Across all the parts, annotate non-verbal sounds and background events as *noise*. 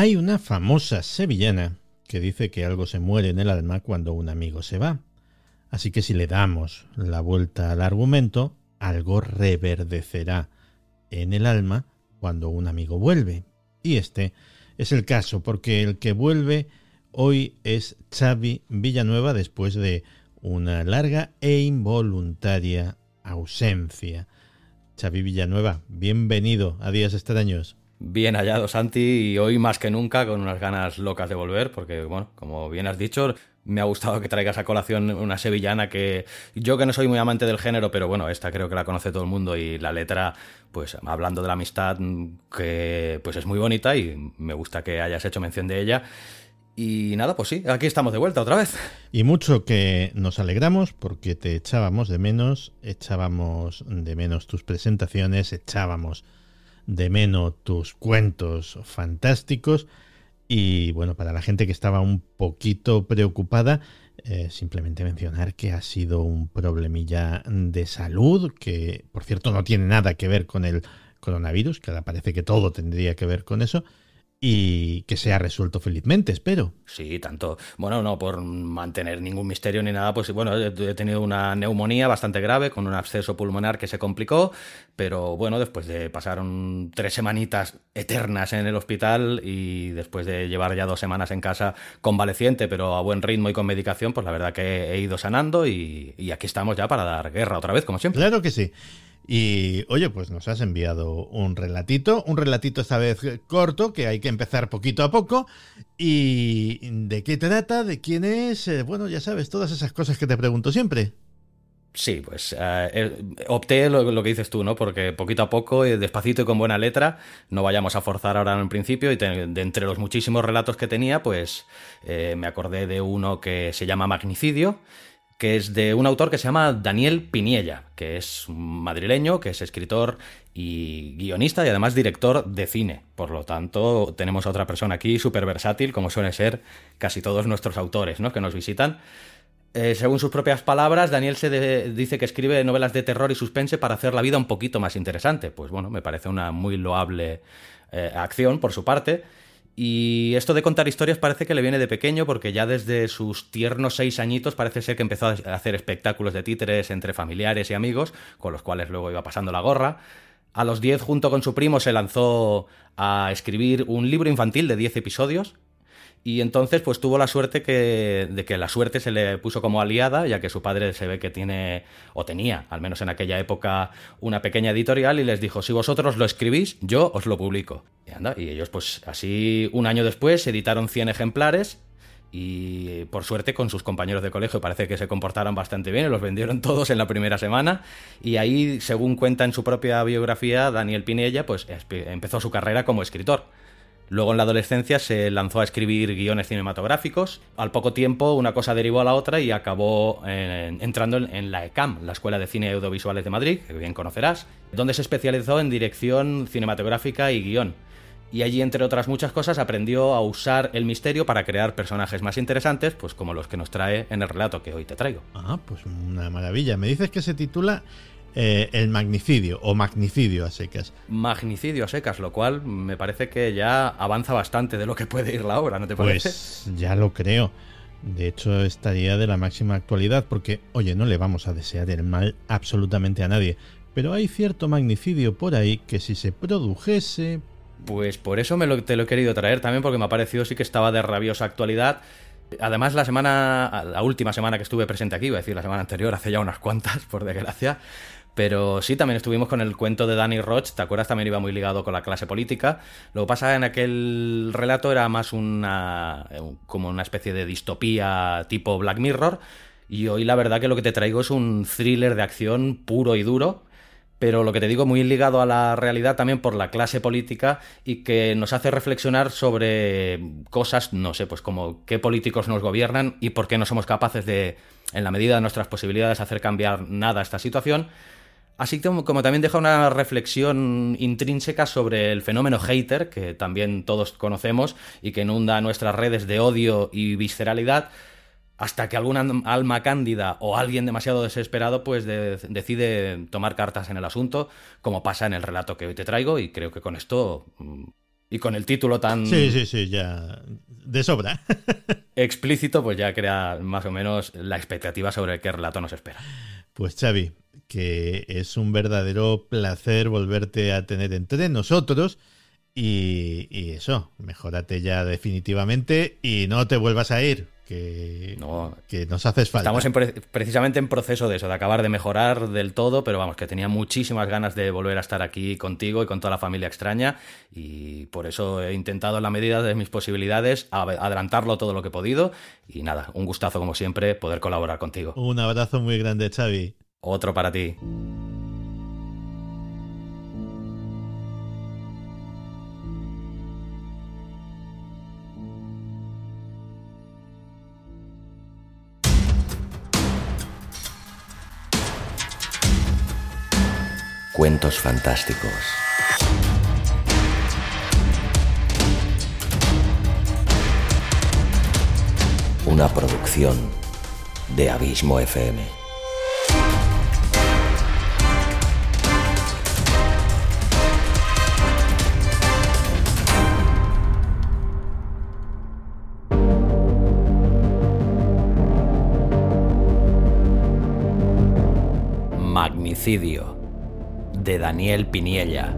Hay una famosa sevillana que dice que algo se muere en el alma cuando un amigo se va. Así que si le damos la vuelta al argumento, algo reverdecerá en el alma cuando un amigo vuelve. Y este es el caso, porque el que vuelve hoy es Xavi Villanueva después de una larga e involuntaria ausencia. Xavi Villanueva, bienvenido a Días Extraños. Bien hallado, Santi, y hoy más que nunca con unas ganas locas de volver, porque, bueno, como bien has dicho, me ha gustado que traigas a colación una sevillana que yo que no soy muy amante del género, pero bueno, esta creo que la conoce todo el mundo y la letra, pues hablando de la amistad, que pues es muy bonita y me gusta que hayas hecho mención de ella. Y nada, pues sí, aquí estamos de vuelta otra vez. Y mucho que nos alegramos porque te echábamos de menos, echábamos de menos tus presentaciones, echábamos de menos tus cuentos fantásticos. Y bueno, para la gente que estaba un poquito preocupada, eh, simplemente mencionar que ha sido un problemilla de salud, que por cierto no tiene nada que ver con el coronavirus, que ahora parece que todo tendría que ver con eso, y que se ha resuelto felizmente, espero. Sí, tanto. Bueno, no por mantener ningún misterio ni nada, pues bueno, he tenido una neumonía bastante grave con un absceso pulmonar que se complicó, pero bueno, después de pasar tres semanitas eternas en el hospital y después de llevar ya dos semanas en casa convaleciente, pero a buen ritmo y con medicación, pues la verdad que he ido sanando y, y aquí estamos ya para dar guerra otra vez, como siempre. Claro que sí. Y oye, pues nos has enviado un relatito, un relatito esta vez corto, que hay que empezar poquito a poco. ¿Y de qué trata? ¿De quién es? Eh, bueno, ya sabes, todas esas cosas que te pregunto siempre. Sí, pues eh, opté lo, que dices tú, ¿no? Porque poquito a poco, despacito y con buena letra, no vayamos a forzar ahora en el principio. Y de entre los muchísimos relatos que tenía, pues eh, me acordé de uno que se llama Magnicidio que es de un autor que se llama Daniel Piniella, que es madrileño, que es escritor y guionista y además director de cine. Por lo tanto, tenemos a otra persona aquí súper versátil, como suelen ser casi todos nuestros autores ¿no? que nos visitan. Eh, según sus propias palabras, Daniel se dice que escribe novelas de terror y suspense para hacer la vida un poquito más interesante. Pues bueno, me parece una muy loable eh, acción por su parte. Y esto de contar historias parece que le viene de pequeño porque ya desde sus tiernos seis añitos parece ser que empezó a hacer espectáculos de títeres entre familiares y amigos, con los cuales luego iba pasando la gorra. A los diez, junto con su primo, se lanzó a escribir un libro infantil de diez episodios, y entonces, pues tuvo la suerte que, de que la suerte se le puso como aliada, ya que su padre se ve que tiene, o tenía, al menos en aquella época, una pequeña editorial y les dijo, si vosotros lo escribís, yo os lo publico. Y, anda, y ellos, pues así, un año después, editaron 100 ejemplares y por suerte con sus compañeros de colegio parece que se comportaron bastante bien, los vendieron *laughs* todos en la primera semana y ahí, según cuenta en su propia biografía, Daniel Pinella, pues empezó su carrera como escritor. Luego en la adolescencia se lanzó a escribir guiones cinematográficos. Al poco tiempo una cosa derivó a la otra y acabó eh, entrando en, la ECAM, la Escuela de Cine y Audiovisuales de Madrid, que bien conocerás, donde se especializó en dirección cinematográfica y guion. Y allí, entre otras muchas cosas, aprendió a usar el misterio para crear personajes más interesantes, pues como los que nos trae en el relato que hoy te traigo. Ah, pues una maravilla. Me dices que se titula eh, el magnicidio o magnicidio a secas. Magnicidio a secas, lo cual me parece que ya avanza bastante de lo que puede ir la obra, ¿no te parece? Pues ya lo creo. De hecho, estaría de la máxima actualidad porque, oye, no le vamos a desear el mal absolutamente a nadie. Pero hay cierto magnicidio por ahí que si se produjese... Pues por eso me lo, te lo he querido traer también porque me ha parecido sí que estaba de rabiosa actualidad. Además, la semana, la última semana que estuve presente aquí, voy a decir la semana anterior, hace ya unas cuantas, *laughs* por desgracia, pero sí, también estuvimos con el cuento de Danny Roch, ¿te acuerdas? También iba muy ligado con la clase política. Lo que pasa en aquel relato era más una. como una especie de distopía tipo Black Mirror. Y hoy la verdad que lo que te traigo es un thriller de acción puro y duro pero lo que te digo, muy ligado a la realidad también por la clase política y que nos hace reflexionar sobre cosas, no sé, pues como qué políticos nos gobiernan y por qué no somos capaces de, en la medida de nuestras posibilidades, hacer cambiar nada esta situación. Así como, como también deja una reflexión intrínseca sobre el fenómeno hater, que también todos conocemos y que inunda nuestras redes de odio y visceralidad, hasta que alguna alma cándida o alguien demasiado desesperado pues decide tomar cartas en el asunto, como pasa en el relato que hoy te traigo, y creo que con esto mm, y con el título tan... Sí, sí, sí, ya de sobra. *laughs* explícito, pues ya crea más o menos la expectativa sobre qué relato nos espera. Pues Xavi, que es un verdadero placer volverte a tener entre nosotros. Y, y eso, mejórate ya definitivamente y no te vuelvas a ir, que, no, que nos haces falta. Estamos precisamente en proceso de eso, de acabar de mejorar del todo, pero vamos, que tenía muchísimas ganas de volver a estar aquí contigo y con toda la familia extraña y por eso he intentado en la medida de mis posibilidades adelantarlo todo lo que he podido y nada, un gustazo como siempre poder colaborar contigo. Un abrazo muy grande, Xavi. Otro para ti. Cuentos fantásticos. Una producción de Abismo FM. De Daniel Piniella.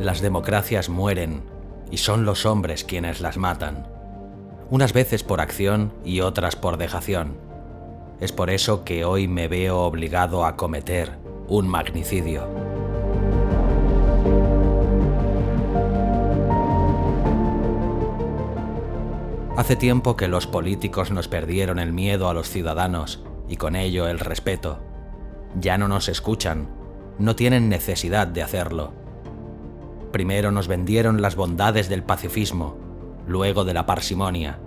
Las democracias mueren y son los hombres quienes las matan, unas veces por acción y otras por dejación. Es por eso que hoy me veo obligado a cometer un magnicidio. Hace tiempo que los políticos nos perdieron el miedo a los ciudadanos y con ello el respeto. Ya no nos escuchan, no tienen necesidad de hacerlo. Primero nos vendieron las bondades del pacifismo, luego de la parsimonia,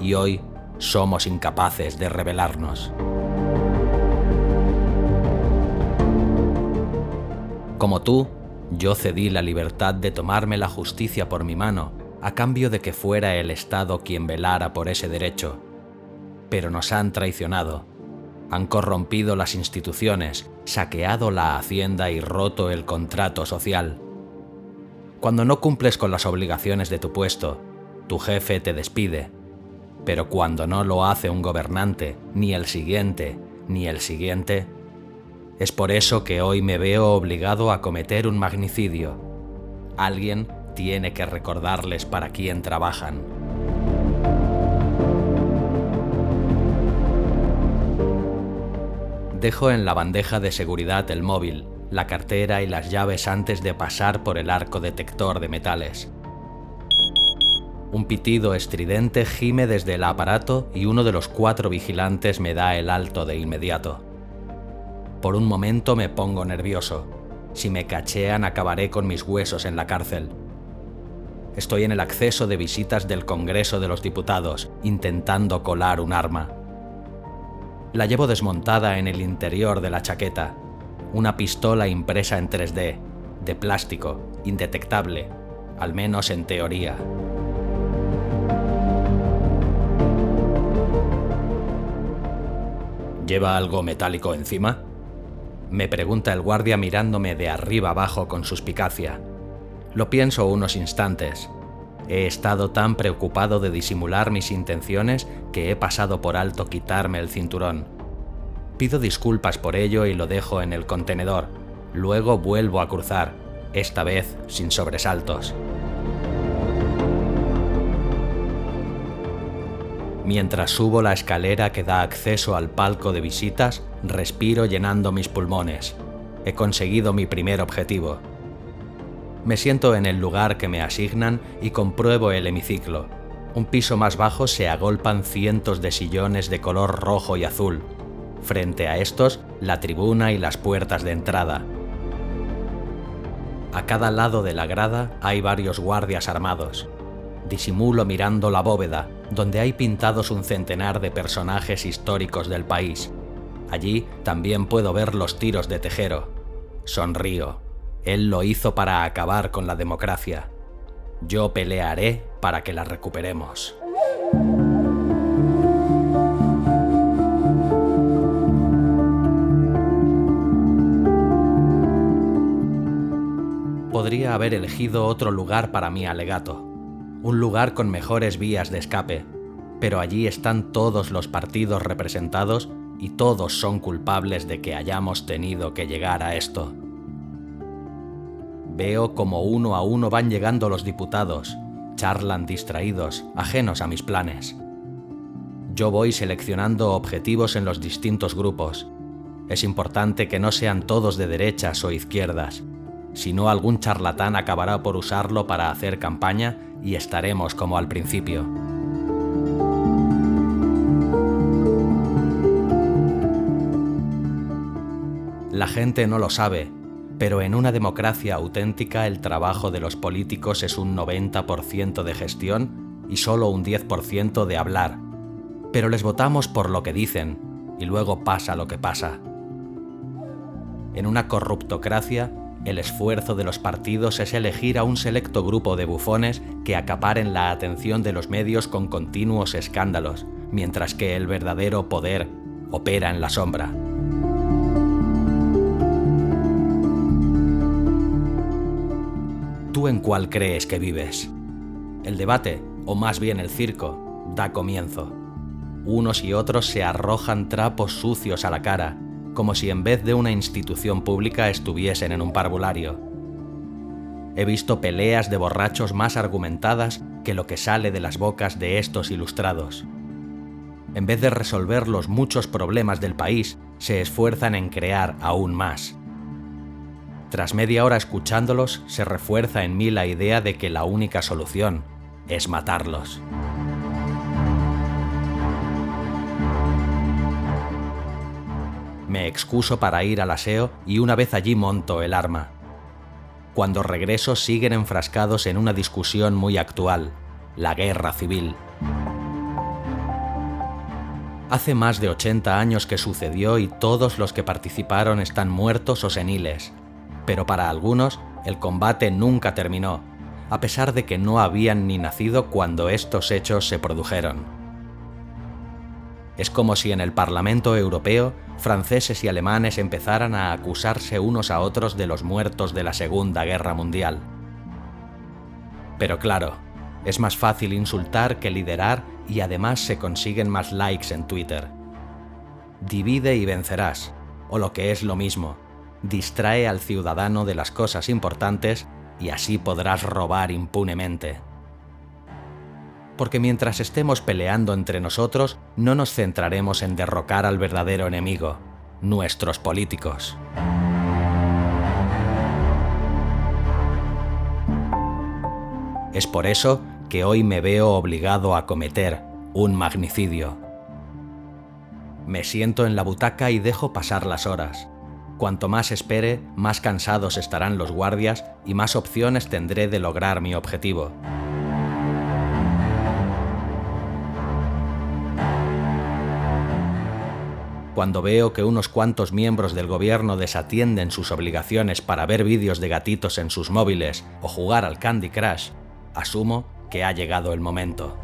y hoy somos incapaces de rebelarnos. Como tú, yo cedí la libertad de tomarme la justicia por mi mano a cambio de que fuera el Estado quien velara por ese derecho. Pero nos han traicionado, han corrompido las instituciones, saqueado la hacienda y roto el contrato social. Cuando no cumples con las obligaciones de tu puesto, tu jefe te despide, pero cuando no lo hace un gobernante, ni el siguiente, ni el siguiente, es por eso que hoy me veo obligado a cometer un magnicidio. Alguien tiene que recordarles para quién trabajan. Dejo en la bandeja de seguridad el móvil, la cartera y las llaves antes de pasar por el arco detector de metales. Un pitido estridente gime desde el aparato y uno de los cuatro vigilantes me da el alto de inmediato. Por un momento me pongo nervioso. Si me cachean acabaré con mis huesos en la cárcel. Estoy en el acceso de visitas del Congreso de los Diputados, intentando colar un arma. La llevo desmontada en el interior de la chaqueta. Una pistola impresa en 3D, de plástico, indetectable, al menos en teoría. ¿Lleva algo metálico encima? Me pregunta el guardia mirándome de arriba abajo con suspicacia. Lo pienso unos instantes. He estado tan preocupado de disimular mis intenciones que he pasado por alto quitarme el cinturón. Pido disculpas por ello y lo dejo en el contenedor. Luego vuelvo a cruzar, esta vez sin sobresaltos. Mientras subo la escalera que da acceso al palco de visitas, respiro llenando mis pulmones. He conseguido mi primer objetivo. Me siento en el lugar que me asignan y compruebo el hemiciclo. Un piso más bajo se agolpan cientos de sillones de color rojo y azul. Frente a estos, la tribuna y las puertas de entrada. A cada lado de la grada hay varios guardias armados. Disimulo mirando la bóveda, donde hay pintados un centenar de personajes históricos del país. Allí también puedo ver los tiros de Tejero. Sonrío. Él lo hizo para acabar con la democracia. Yo pelearé para que la recuperemos. Podría haber elegido otro lugar para mi alegato, un lugar con mejores vías de escape, pero allí están todos los partidos representados y todos son culpables de que hayamos tenido que llegar a esto. Veo como uno a uno van llegando los diputados, charlan distraídos, ajenos a mis planes. Yo voy seleccionando objetivos en los distintos grupos. Es importante que no sean todos de derechas o izquierdas, si no algún charlatán acabará por usarlo para hacer campaña y estaremos como al principio. La gente no lo sabe, pero en una democracia auténtica el trabajo de los políticos es un 90% de gestión y solo un 10% de hablar. Pero les votamos por lo que dicen y luego pasa lo que pasa. En una corruptocracia, el esfuerzo de los partidos es elegir a un selecto grupo de bufones que acaparen la atención de los medios con continuos escándalos, mientras que el verdadero poder opera en la sombra. ¿Tú en cuál crees que vives? El debate, o más bien el circo, da comienzo. Unos y otros se arrojan trapos sucios a la cara, como si en vez de una institución pública estuviesen en un parvulario. He visto peleas de borrachos más argumentadas que lo que sale de las bocas de estos ilustrados. En vez de resolver los muchos problemas del país, se esfuerzan en crear aún más. Tras media hora escuchándolos, se refuerza en mí la idea de que la única solución es matarlos. Me excuso para ir al aseo y una vez allí monto el arma. Cuando regreso siguen enfrascados en una discusión muy actual, la guerra civil. Hace más de 80 años que sucedió y todos los que participaron están muertos o seniles, pero para algunos el combate nunca terminó, a pesar de que no habían ni nacido cuando estos hechos se produjeron. Es como si en el Parlamento Europeo franceses y alemanes empezaran a acusarse unos a otros de los muertos de la Segunda Guerra Mundial. Pero claro, es más fácil insultar que liderar y además se consiguen más likes en Twitter. Divide y vencerás, o lo que es lo mismo, distrae al ciudadano de las cosas importantes y así podrás robar impunemente. Porque mientras estemos peleando entre nosotros, no nos centraremos en derrocar al verdadero enemigo, nuestros políticos. Es por eso que hoy me veo obligado a cometer un magnicidio. Me siento en la butaca y dejo pasar las horas. Cuanto más espere, más cansados estarán los guardias y más opciones tendré de lograr mi objetivo. Cuando veo que unos cuantos miembros del gobierno desatienden sus obligaciones para ver vídeos de gatitos en sus móviles o jugar al Candy Crush, asumo que ha llegado el momento.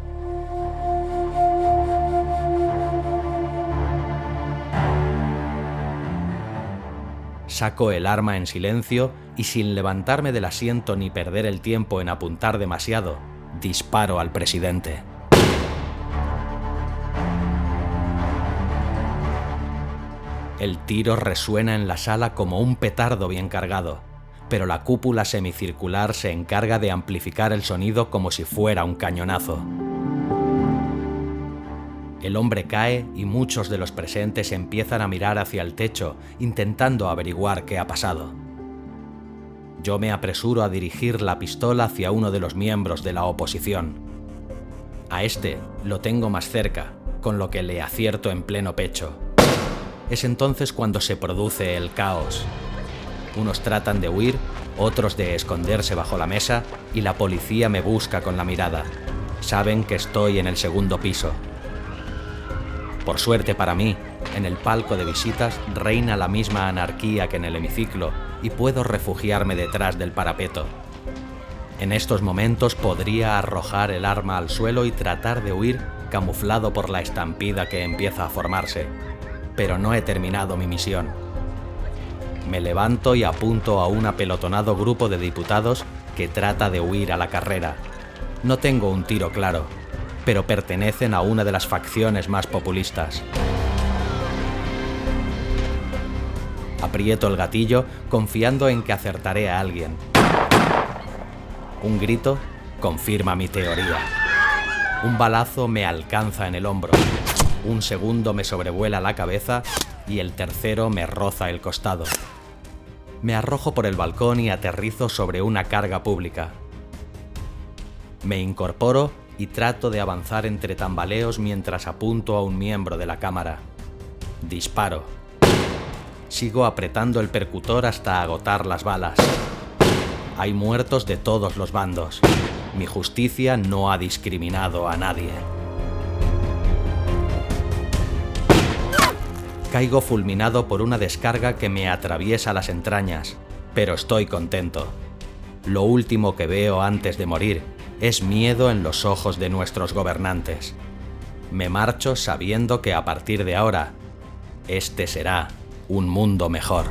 Saco el arma en silencio y sin levantarme del asiento ni perder el tiempo en apuntar demasiado, disparo al presidente. El tiro resuena en la sala como un petardo bien cargado, pero la cúpula semicircular se encarga de amplificar el sonido como si fuera un cañonazo. El hombre cae y muchos de los presentes empiezan a mirar hacia el techo, intentando averiguar qué ha pasado. Yo me apresuro a dirigir la pistola hacia uno de los miembros de la oposición. A este lo tengo más cerca, con lo que le acierto en pleno pecho. Es entonces cuando se produce el caos. Unos tratan de huir, otros de esconderse bajo la mesa y la policía me busca con la mirada. Saben que estoy en el segundo piso. Por suerte para mí, en el palco de visitas reina la misma anarquía que en el hemiciclo y puedo refugiarme detrás del parapeto. En estos momentos podría arrojar el arma al suelo y tratar de huir camuflado por la estampida que empieza a formarse. Pero no he terminado mi misión. Me levanto y apunto a un apelotonado grupo de diputados que trata de huir a la carrera. No tengo un tiro claro, pero pertenecen a una de las facciones más populistas. Aprieto el gatillo confiando en que acertaré a alguien. Un grito confirma mi teoría. Un balazo me alcanza en el hombro. Un segundo me sobrevuela la cabeza y el tercero me roza el costado. Me arrojo por el balcón y aterrizo sobre una carga pública. Me incorporo y trato de avanzar entre tambaleos mientras apunto a un miembro de la cámara. Disparo. Sigo apretando el percutor hasta agotar las balas. Hay muertos de todos los bandos. Mi justicia no ha discriminado a nadie. Caigo fulminado por una descarga que me atraviesa las entrañas, pero estoy contento. Lo último que veo antes de morir es miedo en los ojos de nuestros gobernantes. Me marcho sabiendo que a partir de ahora, este será un mundo mejor.